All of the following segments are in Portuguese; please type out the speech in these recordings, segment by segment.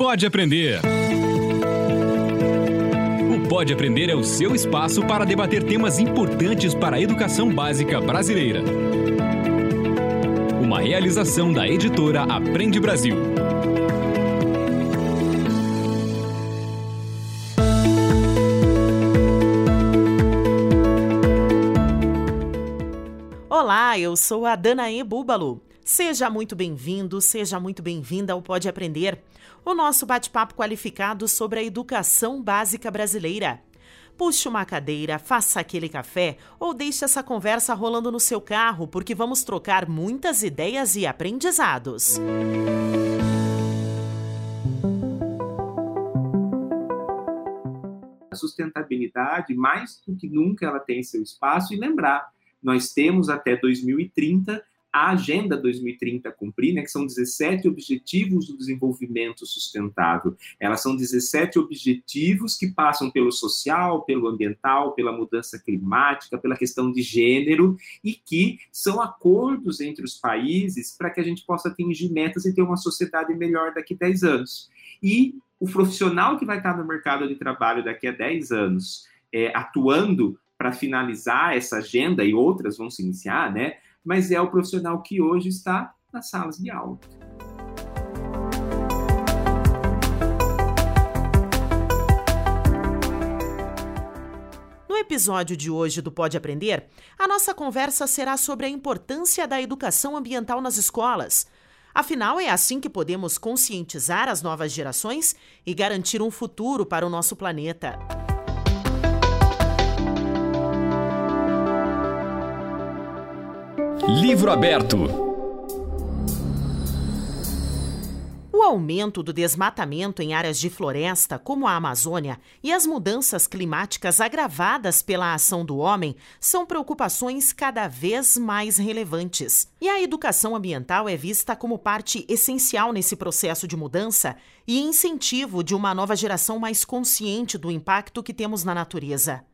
Pode Aprender. O Pode Aprender é o seu espaço para debater temas importantes para a educação básica brasileira. Uma realização da editora Aprende Brasil. Olá, eu sou a Danae Búbalo. Seja muito bem-vindo, seja muito bem-vinda ao Pode Aprender, o nosso bate-papo qualificado sobre a educação básica brasileira. Puxe uma cadeira, faça aquele café ou deixe essa conversa rolando no seu carro, porque vamos trocar muitas ideias e aprendizados. A sustentabilidade, mais do que nunca, ela tem seu espaço e lembrar, nós temos até 2030 a Agenda 2030 cumprir, né, que são 17 Objetivos do Desenvolvimento Sustentável. Elas são 17 objetivos que passam pelo social, pelo ambiental, pela mudança climática, pela questão de gênero, e que são acordos entre os países para que a gente possa atingir metas e ter uma sociedade melhor daqui a 10 anos. E o profissional que vai estar no mercado de trabalho daqui a 10 anos, é, atuando para finalizar essa agenda e outras vão se iniciar, né? Mas é o profissional que hoje está nas salas de aula. No episódio de hoje do Pode Aprender, a nossa conversa será sobre a importância da educação ambiental nas escolas. Afinal, é assim que podemos conscientizar as novas gerações e garantir um futuro para o nosso planeta. Livro aberto. O aumento do desmatamento em áreas de floresta, como a Amazônia, e as mudanças climáticas agravadas pela ação do homem são preocupações cada vez mais relevantes. E a educação ambiental é vista como parte essencial nesse processo de mudança e incentivo de uma nova geração mais consciente do impacto que temos na natureza.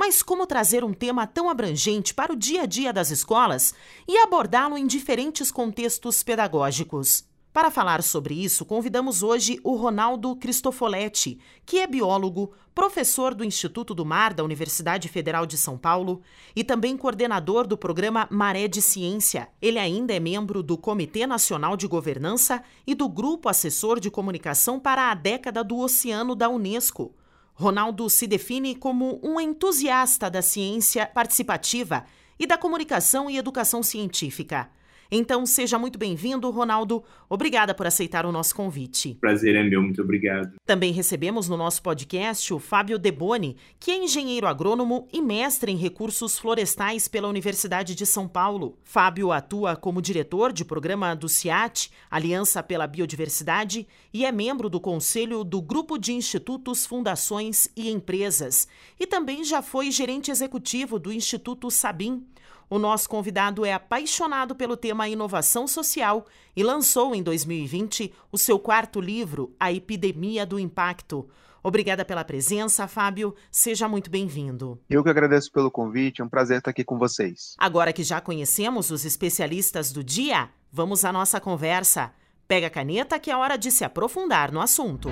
Mas como trazer um tema tão abrangente para o dia a dia das escolas e abordá-lo em diferentes contextos pedagógicos? Para falar sobre isso, convidamos hoje o Ronaldo Cristofoletti, que é biólogo, professor do Instituto do Mar da Universidade Federal de São Paulo e também coordenador do programa Maré de Ciência. Ele ainda é membro do Comitê Nacional de Governança e do Grupo Assessor de Comunicação para a Década do Oceano da Unesco. Ronaldo se define como um entusiasta da ciência participativa e da comunicação e educação científica. Então, seja muito bem-vindo, Ronaldo. Obrigada por aceitar o nosso convite. Prazer é meu, muito obrigado. Também recebemos no nosso podcast o Fábio Deboni, que é engenheiro agrônomo e mestre em recursos florestais pela Universidade de São Paulo. Fábio atua como diretor de programa do CIAT, Aliança pela Biodiversidade, e é membro do conselho do Grupo de Institutos, Fundações e Empresas. E também já foi gerente executivo do Instituto Sabim. O nosso convidado é apaixonado pelo tema inovação social e lançou em 2020 o seu quarto livro, A Epidemia do Impacto. Obrigada pela presença, Fábio. Seja muito bem-vindo. Eu que agradeço pelo convite, é um prazer estar aqui com vocês. Agora que já conhecemos os especialistas do dia, vamos à nossa conversa. Pega a caneta que é hora de se aprofundar no assunto.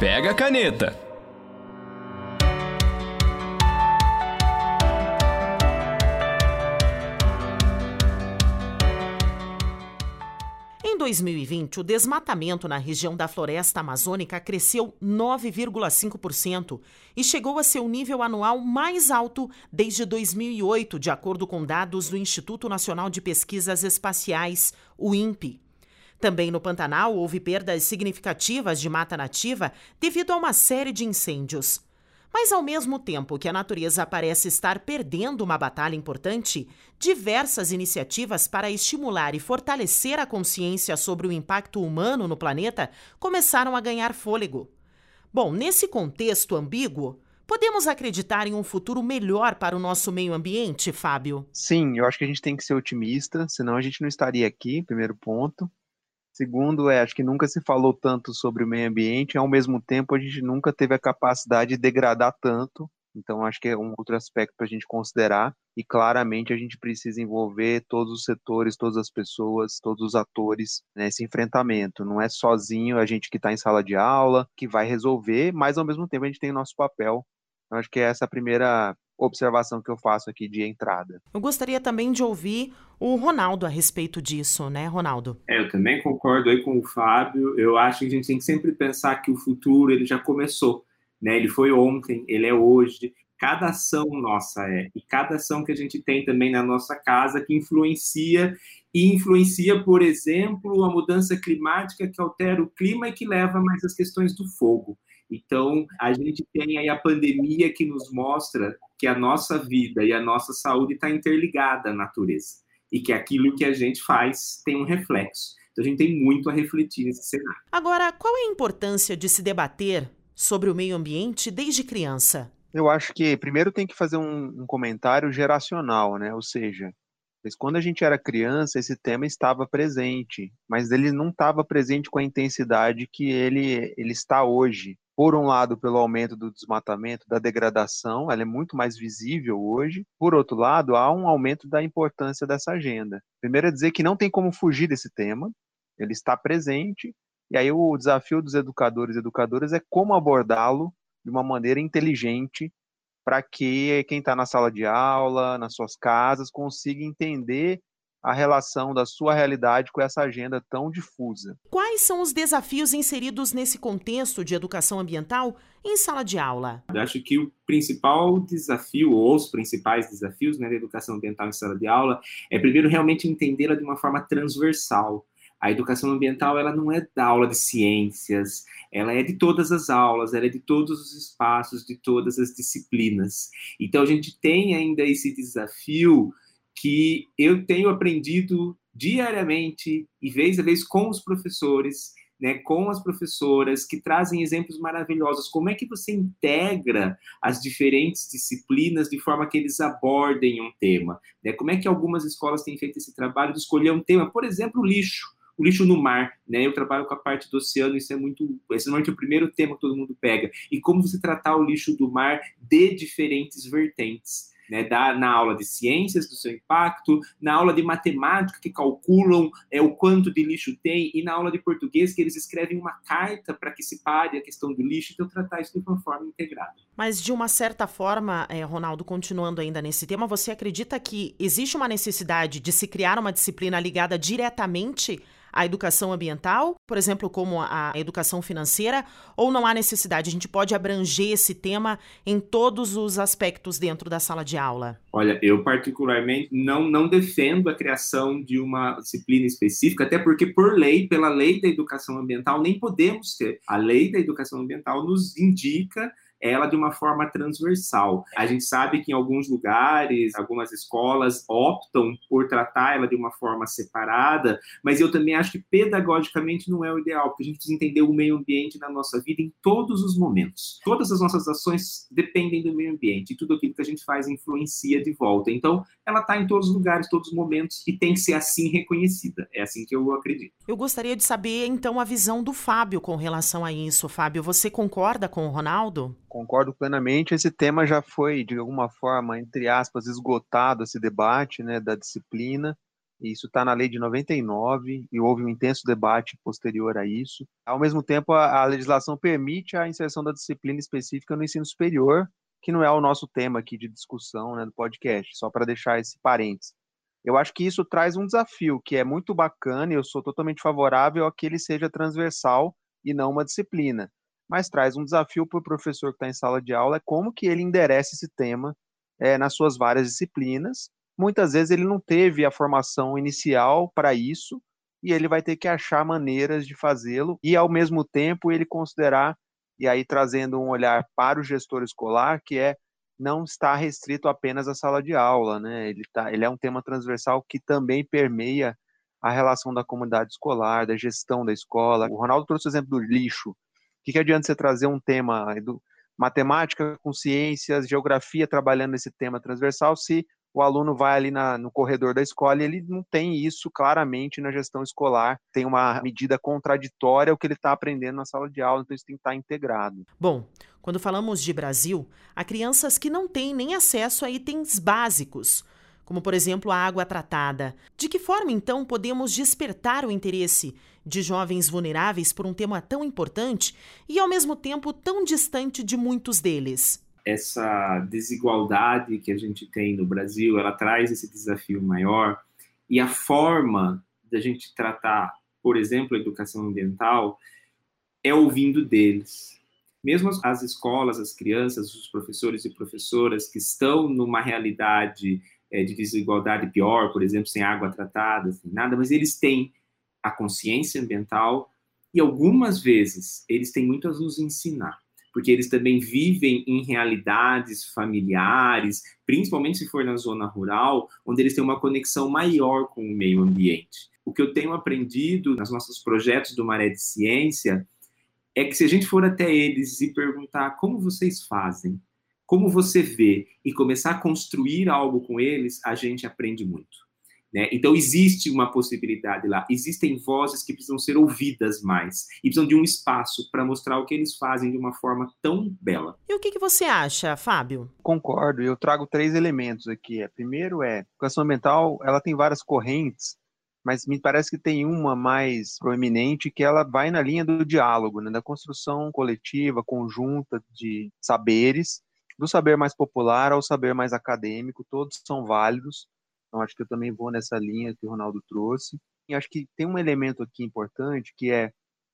Pega a caneta. Em 2020, o desmatamento na região da floresta amazônica cresceu 9,5% e chegou a seu nível anual mais alto desde 2008, de acordo com dados do Instituto Nacional de Pesquisas Espaciais, o INPE. Também no Pantanal houve perdas significativas de mata nativa devido a uma série de incêndios. Mas ao mesmo tempo que a natureza parece estar perdendo uma batalha importante, diversas iniciativas para estimular e fortalecer a consciência sobre o impacto humano no planeta começaram a ganhar fôlego. Bom, nesse contexto ambíguo, podemos acreditar em um futuro melhor para o nosso meio ambiente, Fábio? Sim, eu acho que a gente tem que ser otimista, senão a gente não estaria aqui, primeiro ponto. Segundo, é, acho que nunca se falou tanto sobre o meio ambiente, e ao mesmo tempo a gente nunca teve a capacidade de degradar tanto Então, acho que é um outro aspecto para a gente considerar. E claramente a gente precisa envolver todos os setores, todas as pessoas, todos os atores nesse enfrentamento. Não é sozinho a gente que está em sala de aula que vai resolver, mas ao mesmo tempo a gente tem o nosso papel. Então, acho que é essa a primeira observação que eu faço aqui de entrada. Eu gostaria também de ouvir o Ronaldo a respeito disso, né, Ronaldo? É, eu também concordo aí com o Fábio. Eu acho que a gente tem que sempre pensar que o futuro ele já começou né? Ele foi ontem, ele é hoje. Cada ação nossa é, e cada ação que a gente tem também na nossa casa que influencia e influencia, por exemplo, a mudança climática que altera o clima e que leva mais as questões do fogo. Então, a gente tem aí a pandemia que nos mostra que a nossa vida e a nossa saúde está interligada à natureza e que aquilo que a gente faz tem um reflexo. Então, a gente tem muito a refletir nesse cenário. Agora, qual é a importância de se debater sobre o meio ambiente desde criança? Eu acho que primeiro tem que fazer um, um comentário geracional, né? Ou seja, quando a gente era criança, esse tema estava presente, mas ele não estava presente com a intensidade que ele, ele está hoje. Por um lado, pelo aumento do desmatamento, da degradação, ela é muito mais visível hoje. Por outro lado, há um aumento da importância dessa agenda. Primeiro é dizer que não tem como fugir desse tema, ele está presente, e aí o desafio dos educadores e educadoras é como abordá-lo de uma maneira inteligente para que quem está na sala de aula, nas suas casas, consiga entender a relação da sua realidade com essa agenda tão difusa. Quais são os desafios inseridos nesse contexto de educação ambiental em sala de aula? Eu acho que o principal desafio, ou os principais desafios né, da educação ambiental em sala de aula, é primeiro realmente entendê-la de uma forma transversal. A educação ambiental ela não é da aula de ciências, ela é de todas as aulas, ela é de todos os espaços, de todas as disciplinas. Então a gente tem ainda esse desafio que eu tenho aprendido diariamente e vez a vez com os professores, né, com as professoras que trazem exemplos maravilhosos. Como é que você integra as diferentes disciplinas de forma que eles abordem um tema? Né? Como é que algumas escolas têm feito esse trabalho de escolher um tema, por exemplo, o lixo o lixo no mar, né? Eu trabalho com a parte do oceano, isso é muito, esse é o primeiro tema que todo mundo pega. E como você tratar o lixo do mar de diferentes vertentes. Né, da, na aula de ciências do seu impacto, na aula de matemática que calculam é, o quanto de lixo tem, e na aula de português que eles escrevem uma carta para que se pare a questão do lixo, então tratar isso de uma forma integrada. Mas de uma certa forma, é, Ronaldo, continuando ainda nesse tema, você acredita que existe uma necessidade de se criar uma disciplina ligada diretamente a educação ambiental, por exemplo, como a educação financeira, ou não há necessidade? A gente pode abranger esse tema em todos os aspectos dentro da sala de aula? Olha, eu particularmente não, não defendo a criação de uma disciplina específica, até porque, por lei, pela lei da educação ambiental, nem podemos ter. A lei da educação ambiental nos indica ela de uma forma transversal. A gente sabe que em alguns lugares, algumas escolas optam por tratar ela de uma forma separada, mas eu também acho que pedagogicamente não é o ideal, porque a gente precisa entender o meio ambiente na nossa vida em todos os momentos. Todas as nossas ações dependem do meio ambiente e tudo aquilo que a gente faz influencia de volta. Então, ela está em todos os lugares, todos os momentos e tem que ser assim reconhecida. É assim que eu acredito. Eu gostaria de saber então a visão do Fábio com relação a isso. Fábio, você concorda com o Ronaldo? Concordo plenamente. Esse tema já foi, de alguma forma, entre aspas, esgotado esse debate né, da disciplina. Isso está na lei de 99 e houve um intenso debate posterior a isso. Ao mesmo tempo, a, a legislação permite a inserção da disciplina específica no ensino superior, que não é o nosso tema aqui de discussão né, do podcast, só para deixar esse parênteses. Eu acho que isso traz um desafio que é muito bacana e eu sou totalmente favorável a que ele seja transversal e não uma disciplina mas traz um desafio para o professor que está em sala de aula, é como que ele endereça esse tema é, nas suas várias disciplinas. Muitas vezes ele não teve a formação inicial para isso, e ele vai ter que achar maneiras de fazê-lo, e ao mesmo tempo ele considerar, e aí trazendo um olhar para o gestor escolar, que é não está restrito apenas à sala de aula, né? Ele, tá, ele é um tema transversal que também permeia a relação da comunidade escolar, da gestão da escola. O Ronaldo trouxe o exemplo do lixo que, que adianta você trazer um tema do matemática com ciências, geografia trabalhando nesse tema transversal, se o aluno vai ali na, no corredor da escola e ele não tem isso claramente na gestão escolar, tem uma medida contraditória ao que ele está aprendendo na sala de aula, então isso tem que estar tá integrado. Bom, quando falamos de Brasil, há crianças que não têm nem acesso a itens básicos, como por exemplo a água tratada. De que forma então podemos despertar o interesse de jovens vulneráveis por um tema tão importante e ao mesmo tempo tão distante de muitos deles? essa desigualdade que a gente tem no Brasil, ela traz esse desafio maior e a forma da gente tratar, por exemplo, a educação ambiental é ouvindo deles. Mesmo as escolas, as crianças, os professores e professoras que estão numa realidade é, de desigualdade pior, por exemplo, sem água tratada, sem nada, mas eles têm a consciência ambiental e algumas vezes eles têm muito a nos ensinar porque eles também vivem em realidades familiares, principalmente se for na zona rural, onde eles têm uma conexão maior com o meio ambiente. O que eu tenho aprendido nos nossos projetos do Maré de Ciência é que se a gente for até eles e perguntar como vocês fazem, como você vê, e começar a construir algo com eles, a gente aprende muito. Né? Então, existe uma possibilidade lá. Existem vozes que precisam ser ouvidas mais e precisam de um espaço para mostrar o que eles fazem de uma forma tão bela. E o que, que você acha, Fábio? Concordo. Eu trago três elementos aqui. Primeiro é, a educação ambiental ela tem várias correntes, mas me parece que tem uma mais proeminente que ela vai na linha do diálogo, né? da construção coletiva, conjunta de saberes, do saber mais popular ao saber mais acadêmico, todos são válidos então, acho que eu também vou nessa linha que o Ronaldo trouxe. E acho que tem um elemento aqui importante que é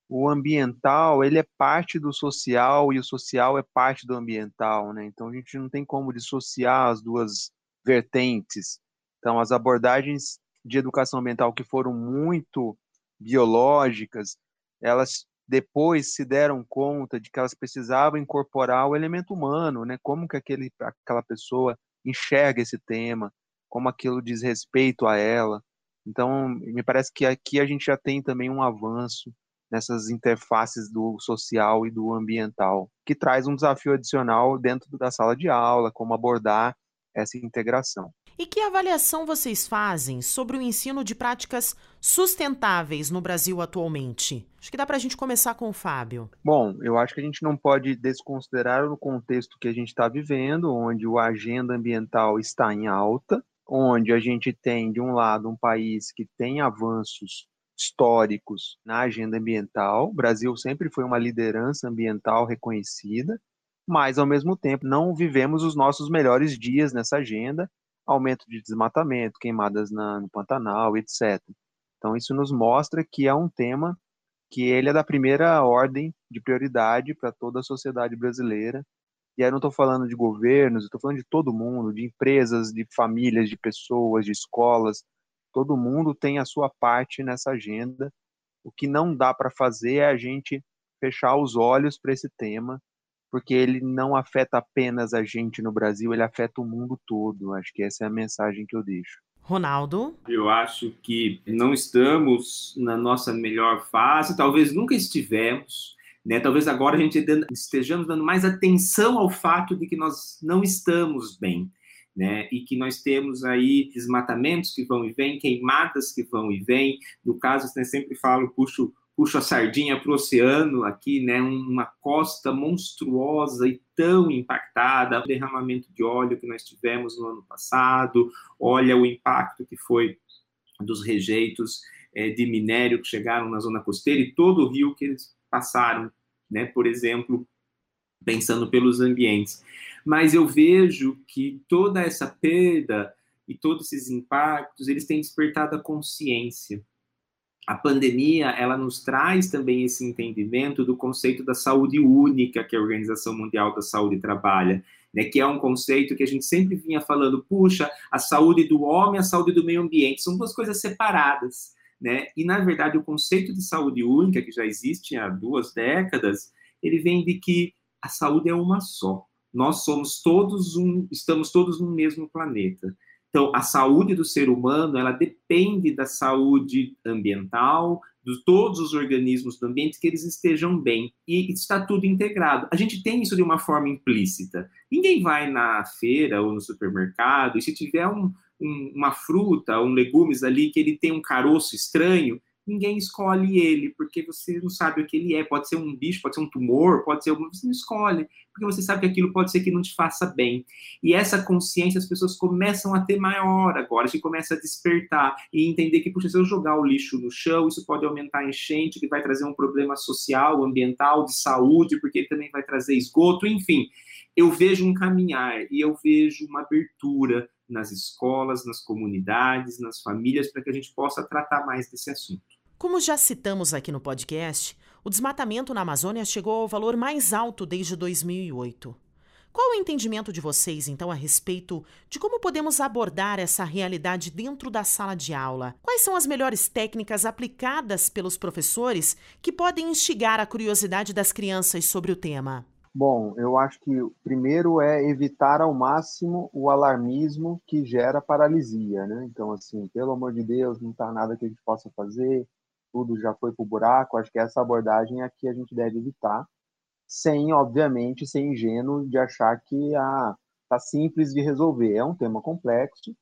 o ambiental, ele é parte do social e o social é parte do ambiental, né? Então a gente não tem como dissociar as duas vertentes. Então as abordagens de educação ambiental que foram muito biológicas, elas depois se deram conta de que elas precisavam incorporar o elemento humano, né? Como que aquele, aquela pessoa enxerga esse tema, como aquilo diz respeito a ela. Então, me parece que aqui a gente já tem também um avanço nessas interfaces do social e do ambiental, que traz um desafio adicional dentro da sala de aula, como abordar essa integração. E que avaliação vocês fazem sobre o ensino de práticas sustentáveis no Brasil atualmente? Acho que dá para a gente começar com o Fábio. Bom, eu acho que a gente não pode desconsiderar o contexto que a gente está vivendo, onde a agenda ambiental está em alta, onde a gente tem, de um lado, um país que tem avanços históricos na agenda ambiental. O Brasil sempre foi uma liderança ambiental reconhecida, mas, ao mesmo tempo, não vivemos os nossos melhores dias nessa agenda aumento de desmatamento, queimadas na, no Pantanal, etc. Então, isso nos mostra que é um tema que ele é da primeira ordem de prioridade para toda a sociedade brasileira e aí não estou falando de governos, estou falando de todo mundo, de empresas, de famílias, de pessoas, de escolas. Todo mundo tem a sua parte nessa agenda. O que não dá para fazer é a gente fechar os olhos para esse tema, porque ele não afeta apenas a gente no Brasil, ele afeta o mundo todo. Acho que essa é a mensagem que eu deixo. Ronaldo? Eu acho que não estamos na nossa melhor fase, talvez nunca estivemos. Né? Talvez agora a gente estejamos dando mais atenção ao fato de que nós não estamos bem. Né? E que nós temos aí desmatamentos que vão e vêm, queimadas que vão e vêm. No caso, eu sempre falo, puxo, puxo a sardinha para o oceano aqui, né? Uma costa monstruosa e tão impactada, o derramamento de óleo que nós tivemos no ano passado, olha o impacto que foi dos rejeitos é, de minério que chegaram na zona costeira e todo o rio que eles passaram, né? Por exemplo, pensando pelos ambientes. Mas eu vejo que toda essa perda e todos esses impactos, eles têm despertado a consciência. A pandemia, ela nos traz também esse entendimento do conceito da saúde única que a Organização Mundial da Saúde trabalha, né, que é um conceito que a gente sempre vinha falando, puxa, a saúde do homem, a saúde do meio ambiente, são duas coisas separadas. Né? E, na verdade, o conceito de saúde única, que já existe há duas décadas, ele vem de que a saúde é uma só. Nós somos todos um, estamos todos no mesmo planeta. Então, a saúde do ser humano, ela depende da saúde ambiental, de todos os organismos do ambiente, que eles estejam bem. E está tudo integrado. A gente tem isso de uma forma implícita. Ninguém vai na feira ou no supermercado e se tiver um, um, uma fruta, um legumes ali que ele tem um caroço estranho, ninguém escolhe ele, porque você não sabe o que ele é. Pode ser um bicho, pode ser um tumor, pode ser alguma. Você não escolhe, porque você sabe que aquilo pode ser que não te faça bem. E essa consciência as pessoas começam a ter maior agora, a gente começa a despertar e entender que, puxa, se eu jogar o lixo no chão, isso pode aumentar a enchente, que vai trazer um problema social, ambiental, de saúde, porque ele também vai trazer esgoto, enfim. Eu vejo um caminhar e eu vejo uma abertura nas escolas, nas comunidades, nas famílias, para que a gente possa tratar mais desse assunto. Como já citamos aqui no podcast, o desmatamento na Amazônia chegou ao valor mais alto desde 2008. Qual o entendimento de vocês, então, a respeito de como podemos abordar essa realidade dentro da sala de aula? Quais são as melhores técnicas aplicadas pelos professores que podem instigar a curiosidade das crianças sobre o tema? Bom, eu acho que o primeiro é evitar ao máximo o alarmismo que gera paralisia, né? Então, assim, pelo amor de Deus, não está nada que a gente possa fazer, tudo já foi para o buraco. Acho que essa abordagem é que a gente deve evitar, sem, obviamente, ser ingênuo de achar que ah, tá simples de resolver. É um tema complexo.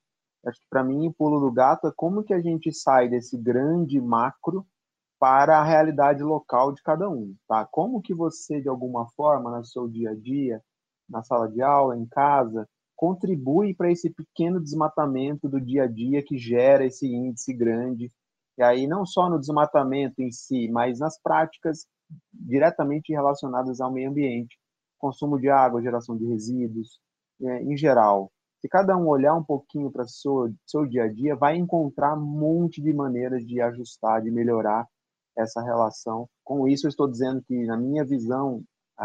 Acho que para mim o pulo do gato é como que a gente sai desse grande macro para a realidade local de cada um, tá? Como que você de alguma forma no seu dia a dia, na sala de aula, em casa, contribui para esse pequeno desmatamento do dia a dia que gera esse índice grande e aí não só no desmatamento em si, mas nas práticas diretamente relacionadas ao meio ambiente, consumo de água, geração de resíduos, é, em geral. Se cada um olhar um pouquinho para o seu, seu dia a dia, vai encontrar um monte de maneiras de ajustar, de melhorar essa relação. Com isso, eu estou dizendo que, na minha visão,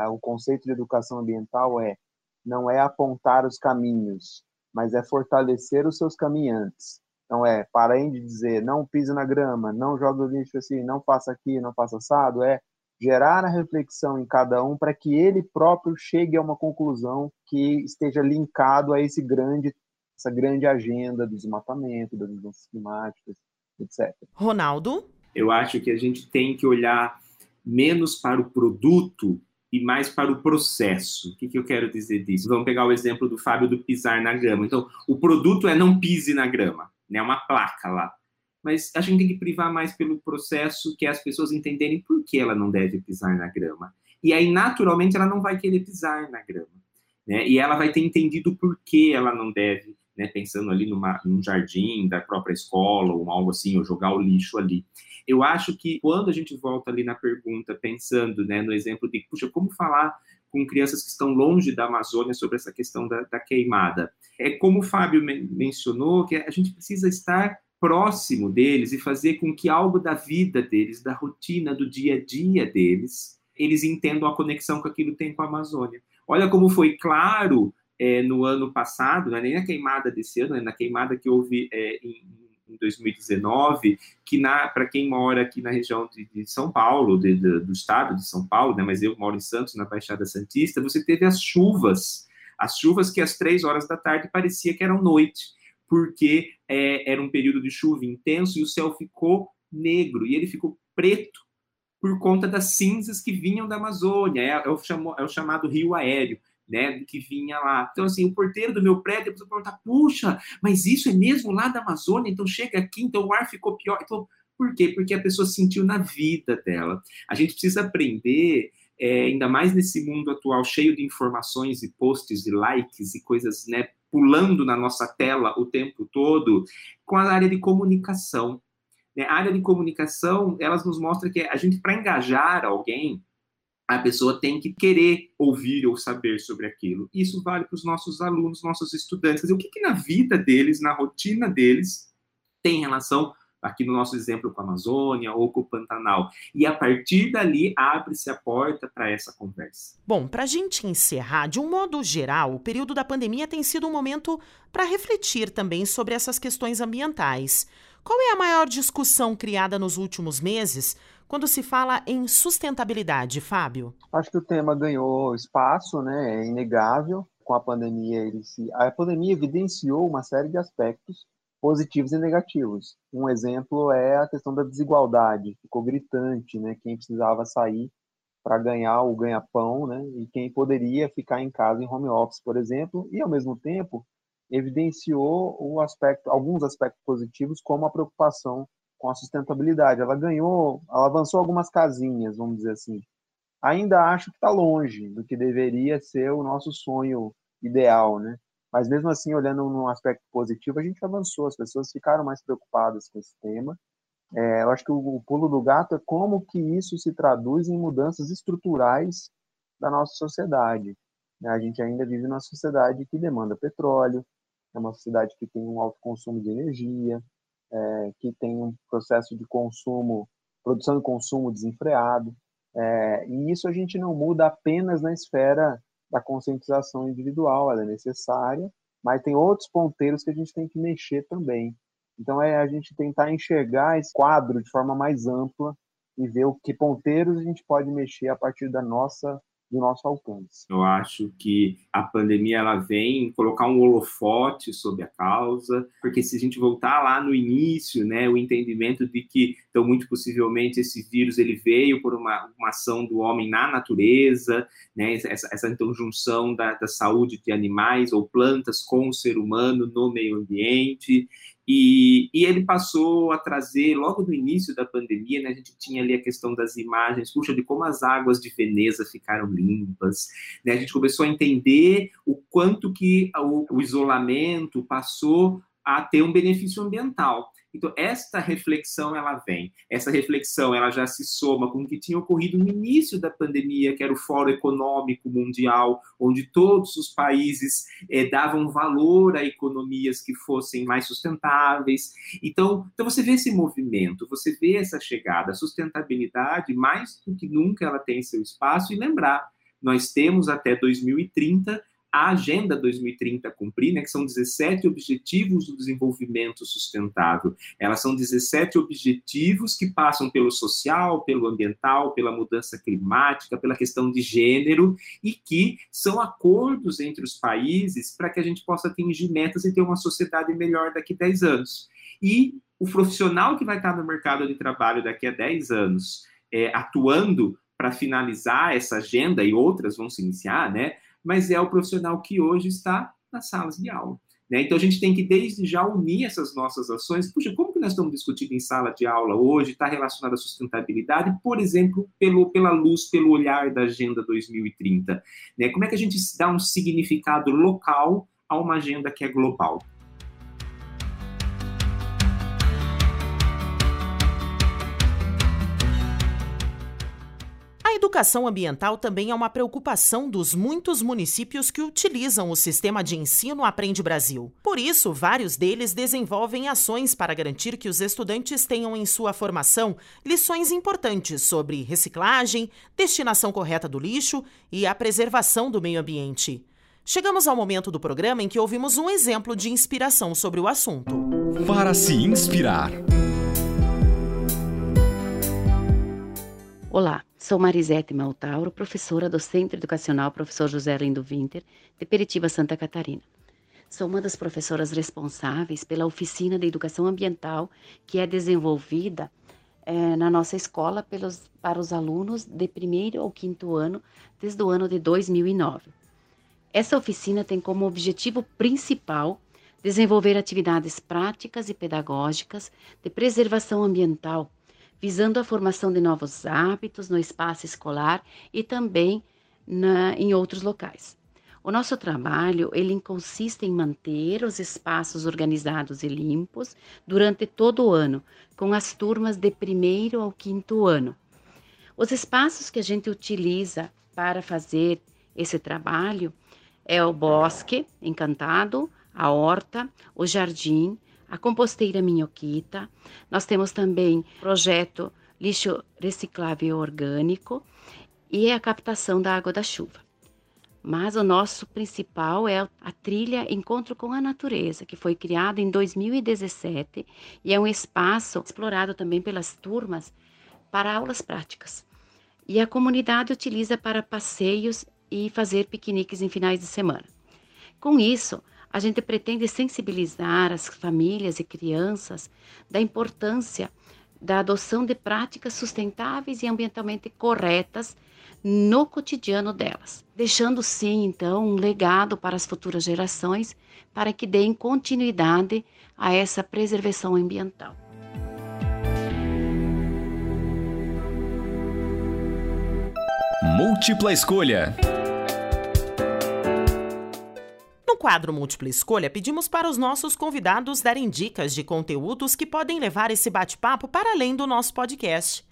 o conceito de educação ambiental é não é apontar os caminhos, mas é fortalecer os seus caminhantes. Então é, parem de dizer não pise na grama, não jogue o lixo assim, não faça aqui, não faça assado, é gerar a reflexão em cada um para que ele próprio chegue a uma conclusão que esteja linkado a esse grande essa grande agenda do desmatamento, das mudanças climáticas, etc. Ronaldo? Eu acho que a gente tem que olhar menos para o produto e mais para o processo. O que, que eu quero dizer disso? Vamos pegar o exemplo do Fábio do pisar na grama. Então, o produto é não pise na grama né, uma placa lá. Mas a gente tem que privar mais pelo processo, que é as pessoas entenderem por que ela não deve pisar na grama. E aí, naturalmente, ela não vai querer pisar na grama. Né? E ela vai ter entendido por que ela não deve, né, pensando ali numa, num jardim da própria escola ou algo assim, ou jogar o lixo ali. Eu acho que quando a gente volta ali na pergunta, pensando né, no exemplo de, puxa, como falar com crianças que estão longe da Amazônia sobre essa questão da, da queimada. É como o Fábio men mencionou, que a gente precisa estar próximo deles e fazer com que algo da vida deles, da rotina, do dia a dia deles, eles entendam a conexão que aquilo tem com a Amazônia. Olha como foi claro é, no ano passado, não é nem na queimada desse ano, é na queimada que houve é, em em 2019, que para quem mora aqui na região de, de São Paulo, de, de, do estado de São Paulo, né, mas eu moro em Santos, na Baixada Santista, você teve as chuvas, as chuvas que às três horas da tarde parecia que eram noite, porque é, era um período de chuva intenso e o céu ficou negro, e ele ficou preto por conta das cinzas que vinham da Amazônia, é, é, o, chamo, é o chamado rio aéreo né, que vinha lá. Então, assim, o porteiro do meu prédio, a pessoa pergunta, puxa, mas isso é mesmo lá da Amazônia? Então chega aqui, então o ar ficou pior. Então, por quê? Porque a pessoa sentiu na vida dela. A gente precisa aprender, é, ainda mais nesse mundo atual cheio de informações e posts e likes e coisas, né, pulando na nossa tela o tempo todo, com a área de comunicação. Né? A área de comunicação, elas nos mostra que a gente, para engajar alguém, a pessoa tem que querer ouvir ou saber sobre aquilo. Isso vale para os nossos alunos, nossos estudantes. O que, que na vida deles, na rotina deles, tem relação aqui no nosso exemplo com a Amazônia ou com o Pantanal. E a partir dali abre-se a porta para essa conversa. Bom, para a gente encerrar, de um modo geral, o período da pandemia tem sido um momento para refletir também sobre essas questões ambientais. Qual é a maior discussão criada nos últimos meses quando se fala em sustentabilidade, Fábio? Acho que o tema ganhou espaço, né? É inegável. com a pandemia, ele se, a pandemia evidenciou uma série de aspectos positivos e negativos. Um exemplo é a questão da desigualdade, ficou gritante, né? Quem precisava sair para ganhar o ganha-pão, né? E quem poderia ficar em casa em home office, por exemplo, e ao mesmo tempo evidenciou o aspecto, alguns aspectos positivos, como a preocupação com a sustentabilidade. Ela ganhou, ela avançou algumas casinhas, vamos dizer assim. Ainda acho que está longe do que deveria ser o nosso sonho ideal, né? Mas mesmo assim, olhando num aspecto positivo, a gente avançou, as pessoas ficaram mais preocupadas com esse tema. É, eu acho que o, o pulo do gato é como que isso se traduz em mudanças estruturais da nossa sociedade. Né? A gente ainda vive numa sociedade que demanda petróleo, é uma sociedade que tem um alto consumo de energia, é, que tem um processo de consumo, produção e consumo desenfreado. É, e isso a gente não muda apenas na esfera da conscientização individual, ela é necessária, mas tem outros ponteiros que a gente tem que mexer também. Então é a gente tentar enxergar esse quadro de forma mais ampla e ver o que ponteiros a gente pode mexer a partir da nossa do nosso alcance. Eu acho que a pandemia ela vem colocar um holofote sobre a causa, porque se a gente voltar lá no início, né, o entendimento de que então muito possivelmente esse vírus ele veio por uma, uma ação do homem na natureza, né, essa, essa então junção da, da saúde de animais ou plantas com o ser humano no meio ambiente e, e, ele passou a trazer, logo no início da pandemia, né, a gente tinha ali a questão das imagens, puxa, de como as águas de Veneza ficaram limpas, né, a gente começou a entender o quanto que o, o isolamento passou a ter um benefício ambiental. Então, esta reflexão, ela vem. Essa reflexão, ela já se soma com o que tinha ocorrido no início da pandemia, que era o Fórum Econômico Mundial, onde todos os países eh, davam valor a economias que fossem mais sustentáveis. Então, então, você vê esse movimento, você vê essa chegada. A sustentabilidade, mais do que nunca, ela tem seu espaço. E lembrar, nós temos até 2030 a Agenda 2030 cumprir, né, que são 17 Objetivos do Desenvolvimento Sustentável. Elas são 17 objetivos que passam pelo social, pelo ambiental, pela mudança climática, pela questão de gênero, e que são acordos entre os países para que a gente possa atingir metas e ter uma sociedade melhor daqui a 10 anos. E o profissional que vai estar no mercado de trabalho daqui a 10 anos, é, atuando para finalizar essa agenda, e outras vão se iniciar, né? Mas é o profissional que hoje está nas salas de aula. Né? Então a gente tem que desde já unir essas nossas ações. Puxa, como que nós estamos discutindo em sala de aula hoje? Está relacionado à sustentabilidade, por exemplo, pelo, pela luz, pelo olhar da Agenda 2030. Né? Como é que a gente dá um significado local a uma agenda que é global? Educação ambiental também é uma preocupação dos muitos municípios que utilizam o sistema de ensino Aprende Brasil. Por isso, vários deles desenvolvem ações para garantir que os estudantes tenham em sua formação lições importantes sobre reciclagem, destinação correta do lixo e a preservação do meio ambiente. Chegamos ao momento do programa em que ouvimos um exemplo de inspiração sobre o assunto. Para se inspirar. Olá, sou Marisete Maltauro, professora do Centro Educacional Professor José Lindo Winter, de Peritiba, Santa Catarina. Sou uma das professoras responsáveis pela oficina de educação ambiental que é desenvolvida é, na nossa escola pelos, para os alunos de primeiro ao quinto ano, desde o ano de 2009. Essa oficina tem como objetivo principal desenvolver atividades práticas e pedagógicas de preservação ambiental visando a formação de novos hábitos no espaço escolar e também na, em outros locais. O nosso trabalho ele consiste em manter os espaços organizados e limpos durante todo o ano, com as turmas de primeiro ao quinto ano. Os espaços que a gente utiliza para fazer esse trabalho é o bosque encantado, a horta, o jardim, a composteira Minhoquita. Nós temos também projeto lixo reciclável orgânico e a captação da água da chuva. Mas o nosso principal é a trilha Encontro com a Natureza, que foi criada em 2017 e é um espaço explorado também pelas turmas para aulas práticas. E a comunidade utiliza para passeios e fazer piqueniques em finais de semana. Com isso, a gente pretende sensibilizar as famílias e crianças da importância da adoção de práticas sustentáveis e ambientalmente corretas no cotidiano delas, deixando sim então um legado para as futuras gerações para que deem continuidade a essa preservação ambiental. Múltipla escolha. No quadro Múltipla Escolha, pedimos para os nossos convidados darem dicas de conteúdos que podem levar esse bate-papo para além do nosso podcast.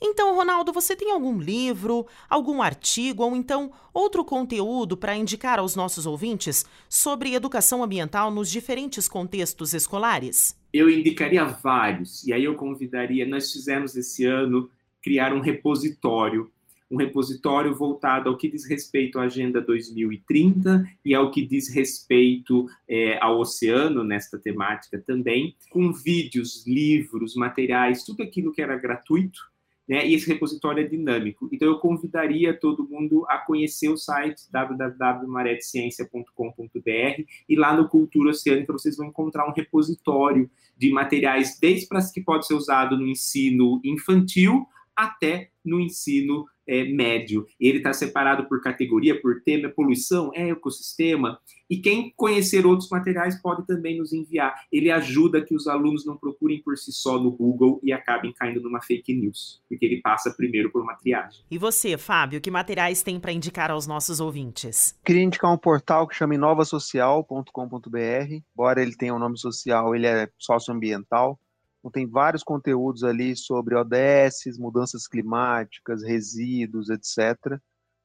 Então, Ronaldo, você tem algum livro, algum artigo ou então outro conteúdo para indicar aos nossos ouvintes sobre educação ambiental nos diferentes contextos escolares? Eu indicaria vários, e aí eu convidaria. Nós fizemos esse ano criar um repositório um repositório voltado ao que diz respeito à Agenda 2030 e ao que diz respeito é, ao oceano, nesta temática também, com vídeos, livros, materiais, tudo aquilo que era gratuito, né? E esse repositório é dinâmico. Então, eu convidaria todo mundo a conhecer o site www.maredciencia.com.br e lá no Cultura Oceânica vocês vão encontrar um repositório de materiais, desde para que pode ser usado no ensino infantil até no ensino é, médio. Ele está separado por categoria, por tema, é poluição, é ecossistema. E quem conhecer outros materiais pode também nos enviar. Ele ajuda que os alunos não procurem por si só no Google e acabem caindo numa fake news, porque ele passa primeiro por uma triagem. E você, Fábio, que materiais tem para indicar aos nossos ouvintes? Queria indicar um portal que chama inovasocial.com.br. Embora ele tenha um nome social, ele é socioambiental. Então, tem vários conteúdos ali sobre ODS, mudanças climáticas, resíduos, etc.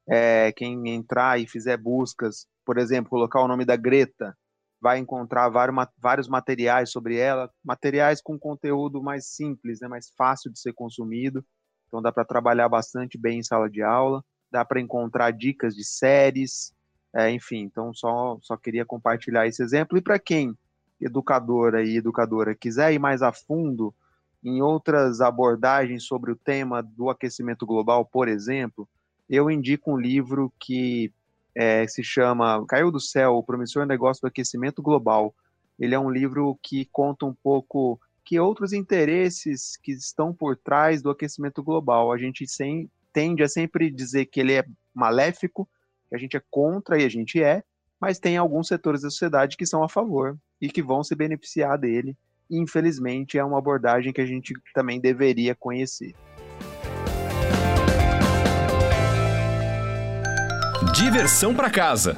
É, quem entrar e fizer buscas, por exemplo, colocar o nome da Greta, vai encontrar vários materiais sobre ela, materiais com conteúdo mais simples, né, mais fácil de ser consumido. Então dá para trabalhar bastante bem em sala de aula, dá para encontrar dicas de séries, é, enfim. Então só só queria compartilhar esse exemplo e para quem educadora e educadora quiser ir mais a fundo em outras abordagens sobre o tema do aquecimento global, por exemplo, eu indico um livro que é, se chama Caiu do Céu, o Promissor Negócio do Aquecimento Global. Ele é um livro que conta um pouco que outros interesses que estão por trás do aquecimento global. A gente sem, tende a sempre dizer que ele é maléfico, que a gente é contra e a gente é, mas tem alguns setores da sociedade que são a favor e que vão se beneficiar dele. E, infelizmente, é uma abordagem que a gente também deveria conhecer. Diversão para casa.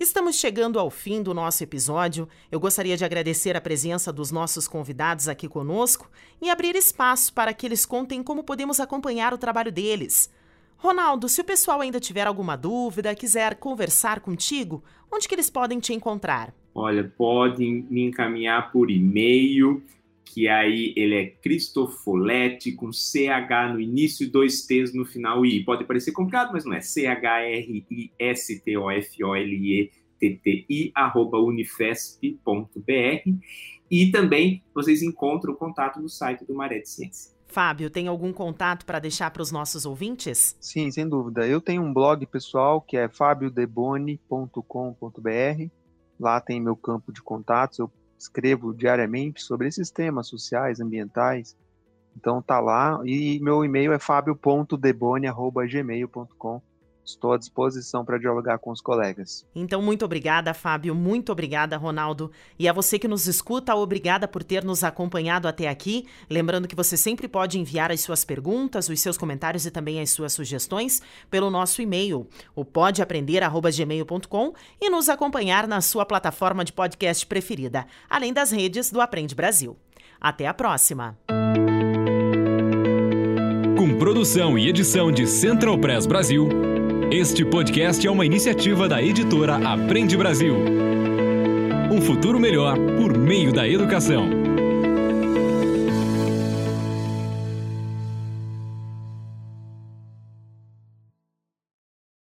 Estamos chegando ao fim do nosso episódio. Eu gostaria de agradecer a presença dos nossos convidados aqui conosco e abrir espaço para que eles contem como podemos acompanhar o trabalho deles. Ronaldo, se o pessoal ainda tiver alguma dúvida, quiser conversar contigo, onde que eles podem te encontrar? Olha, podem me encaminhar por e-mail, que aí ele é Cristofolete, com CH no início e dois T's no final I. Pode parecer complicado, mas não é. C-H-R-I-S-T-O-F-O-L-E-T-T-I, arroba unifesp.br. E também vocês encontram o contato no site do Maré de Ciência. Fábio, tem algum contato para deixar para os nossos ouvintes? Sim, sem dúvida. Eu tenho um blog pessoal que é fabiodeboni.com.br. Lá tem meu campo de contatos. Eu escrevo diariamente sobre esses temas sociais, ambientais. Então tá lá. E meu e-mail é fabio.deboni.gmail.com. Estou à disposição para dialogar com os colegas. Então, muito obrigada, Fábio. Muito obrigada, Ronaldo. E a você que nos escuta, obrigada por ter nos acompanhado até aqui. Lembrando que você sempre pode enviar as suas perguntas, os seus comentários e também as suas sugestões pelo nosso e-mail, o podeaprender.gmail.com e nos acompanhar na sua plataforma de podcast preferida, além das redes do Aprende Brasil. Até a próxima! Com produção e edição de Central Press Brasil. Este podcast é uma iniciativa da editora Aprende Brasil. Um futuro melhor por meio da educação.